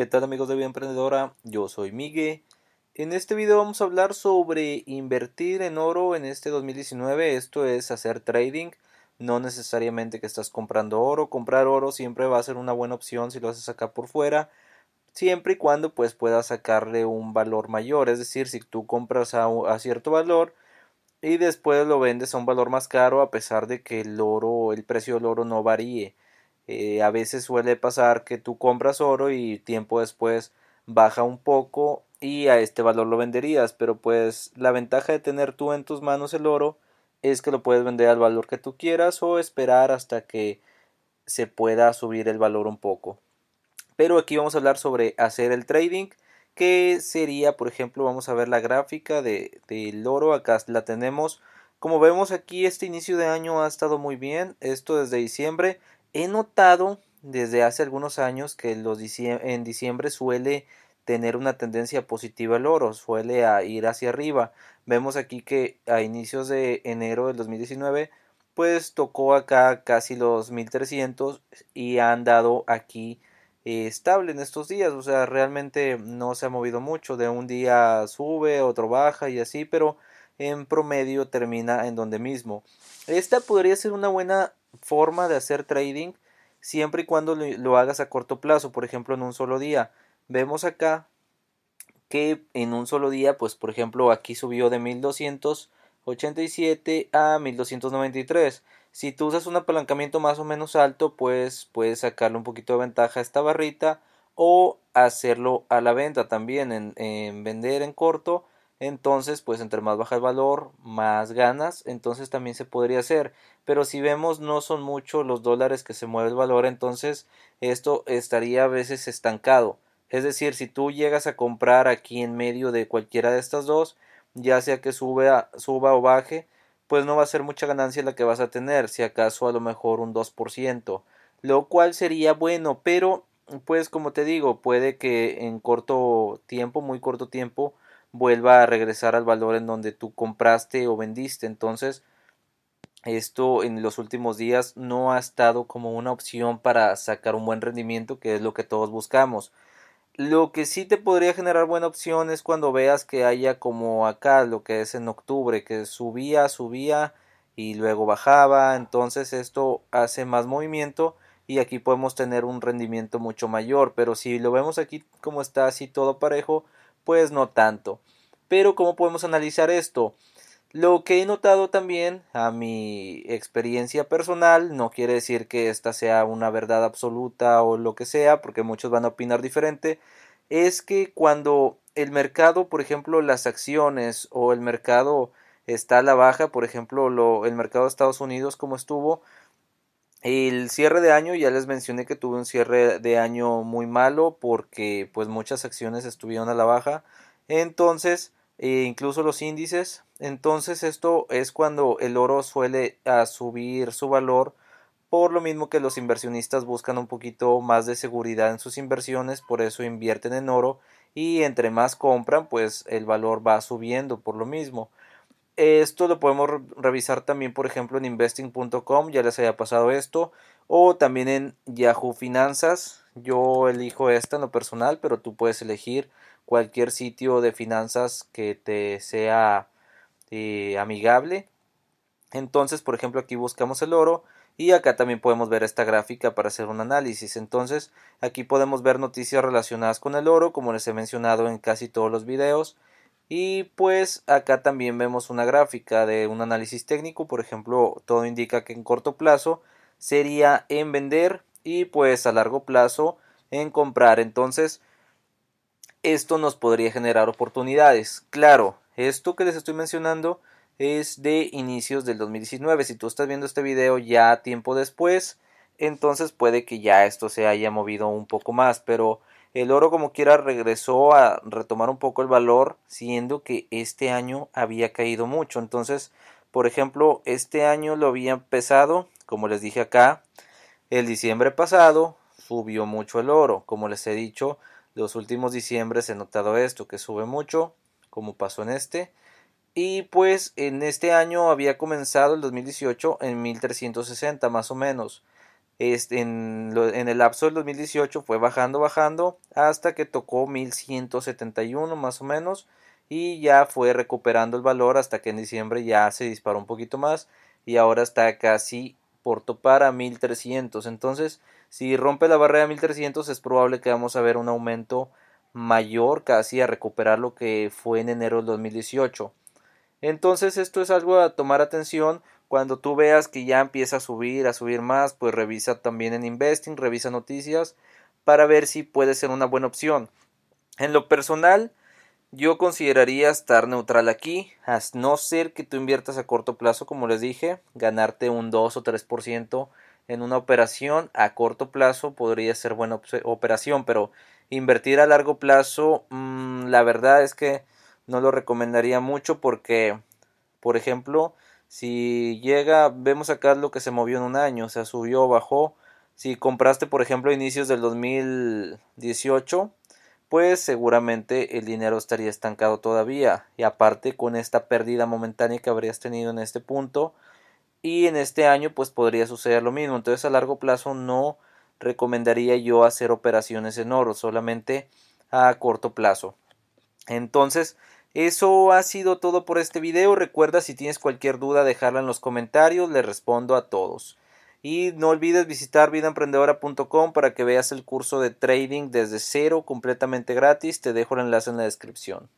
¿Qué tal amigos de Vida Emprendedora? Yo soy Miguel. En este video vamos a hablar sobre invertir en oro en este 2019. Esto es hacer trading. No necesariamente que estás comprando oro. Comprar oro siempre va a ser una buena opción si lo haces acá por fuera. Siempre y cuando pues puedas sacarle un valor mayor. Es decir, si tú compras a, a cierto valor y después lo vendes a un valor más caro a pesar de que el oro, el precio del oro no varíe. Eh, a veces suele pasar que tú compras oro y tiempo después baja un poco y a este valor lo venderías, pero pues la ventaja de tener tú en tus manos el oro es que lo puedes vender al valor que tú quieras o esperar hasta que se pueda subir el valor un poco. Pero aquí vamos a hablar sobre hacer el trading, que sería, por ejemplo, vamos a ver la gráfica de, del oro, acá la tenemos. Como vemos aquí, este inicio de año ha estado muy bien, esto desde diciembre, He notado desde hace algunos años que en diciembre suele tener una tendencia positiva el oro, suele a ir hacia arriba. Vemos aquí que a inicios de enero del 2019 pues tocó acá casi los 1300 y ha andado aquí eh, estable en estos días, o sea, realmente no se ha movido mucho, de un día sube, otro baja y así, pero en promedio termina en donde mismo. Esta podría ser una buena forma de hacer trading siempre y cuando lo hagas a corto plazo, por ejemplo en un solo día. Vemos acá que en un solo día, pues por ejemplo aquí subió de 1287 a 1293. Si tú usas un apalancamiento más o menos alto, pues puedes sacarle un poquito de ventaja a esta barrita o hacerlo a la venta también en, en vender en corto entonces pues entre más baja el valor más ganas entonces también se podría hacer. Pero si vemos no son mucho los dólares que se mueve el valor entonces esto estaría a veces estancado. Es decir si tú llegas a comprar aquí en medio de cualquiera de estas dos ya sea que suba, suba o baje pues no va a ser mucha ganancia la que vas a tener si acaso a lo mejor un 2% lo cual sería bueno pero pues como te digo puede que en corto tiempo muy corto tiempo vuelva a regresar al valor en donde tú compraste o vendiste. Entonces, esto en los últimos días no ha estado como una opción para sacar un buen rendimiento, que es lo que todos buscamos. Lo que sí te podría generar buena opción es cuando veas que haya como acá, lo que es en octubre, que subía, subía y luego bajaba. Entonces esto hace más movimiento y aquí podemos tener un rendimiento mucho mayor. Pero si lo vemos aquí como está así todo parejo, pues no tanto. Pero ¿cómo podemos analizar esto? Lo que he notado también a mi experiencia personal, no quiere decir que esta sea una verdad absoluta o lo que sea, porque muchos van a opinar diferente, es que cuando el mercado, por ejemplo, las acciones o el mercado está a la baja, por ejemplo, lo, el mercado de Estados Unidos como estuvo, el cierre de año, ya les mencioné que tuve un cierre de año muy malo porque pues muchas acciones estuvieron a la baja. Entonces, e incluso los índices. Entonces esto es cuando el oro suele a subir su valor por lo mismo que los inversionistas buscan un poquito más de seguridad en sus inversiones, por eso invierten en oro y entre más compran, pues el valor va subiendo por lo mismo. Esto lo podemos revisar también, por ejemplo, en investing.com, ya les haya pasado esto, o también en Yahoo Finanzas. Yo elijo esta en lo personal, pero tú puedes elegir cualquier sitio de finanzas que te sea eh, amigable. Entonces, por ejemplo, aquí buscamos el oro y acá también podemos ver esta gráfica para hacer un análisis. Entonces, aquí podemos ver noticias relacionadas con el oro, como les he mencionado en casi todos los videos. Y pues acá también vemos una gráfica de un análisis técnico, por ejemplo, todo indica que en corto plazo sería en vender y pues a largo plazo en comprar. Entonces, esto nos podría generar oportunidades. Claro, esto que les estoy mencionando es de inicios del 2019. Si tú estás viendo este video ya tiempo después, entonces puede que ya esto se haya movido un poco más, pero el oro como quiera regresó a retomar un poco el valor, siendo que este año había caído mucho. Entonces, por ejemplo, este año lo había empezado, como les dije acá, el diciembre pasado subió mucho el oro. Como les he dicho, los últimos diciembres he notado esto, que sube mucho, como pasó en este. Y pues en este año había comenzado el 2018 en 1360 más o menos. Este, en, el lapso del 2018 fue bajando, bajando hasta que tocó 1171 más o menos y ya fue recuperando el valor hasta que en diciembre ya se disparó un poquito más y ahora está casi por topar a 1300 entonces si rompe la barrera de 1300 es probable que vamos a ver un aumento mayor casi a recuperar lo que fue en enero del 2018 entonces esto es algo a tomar atención cuando tú veas que ya empieza a subir, a subir más, pues revisa también en Investing, revisa noticias para ver si puede ser una buena opción. En lo personal, yo consideraría estar neutral aquí, a no ser que tú inviertas a corto plazo, como les dije, ganarte un 2 o 3% en una operación a corto plazo podría ser buena operación, pero invertir a largo plazo, mmm, la verdad es que no lo recomendaría mucho porque, por ejemplo, si llega, vemos acá lo que se movió en un año, o sea, subió, bajó. Si compraste, por ejemplo, inicios del 2018, pues seguramente el dinero estaría estancado todavía. Y aparte con esta pérdida momentánea que habrías tenido en este punto. Y en este año pues podría suceder lo mismo. Entonces a largo plazo no recomendaría yo hacer operaciones en oro, solamente a corto plazo. Entonces eso ha sido todo por este video. Recuerda si tienes cualquier duda dejarla en los comentarios, le respondo a todos. Y no olvides visitar vidaemprendedora.com para que veas el curso de trading desde cero completamente gratis. Te dejo el enlace en la descripción.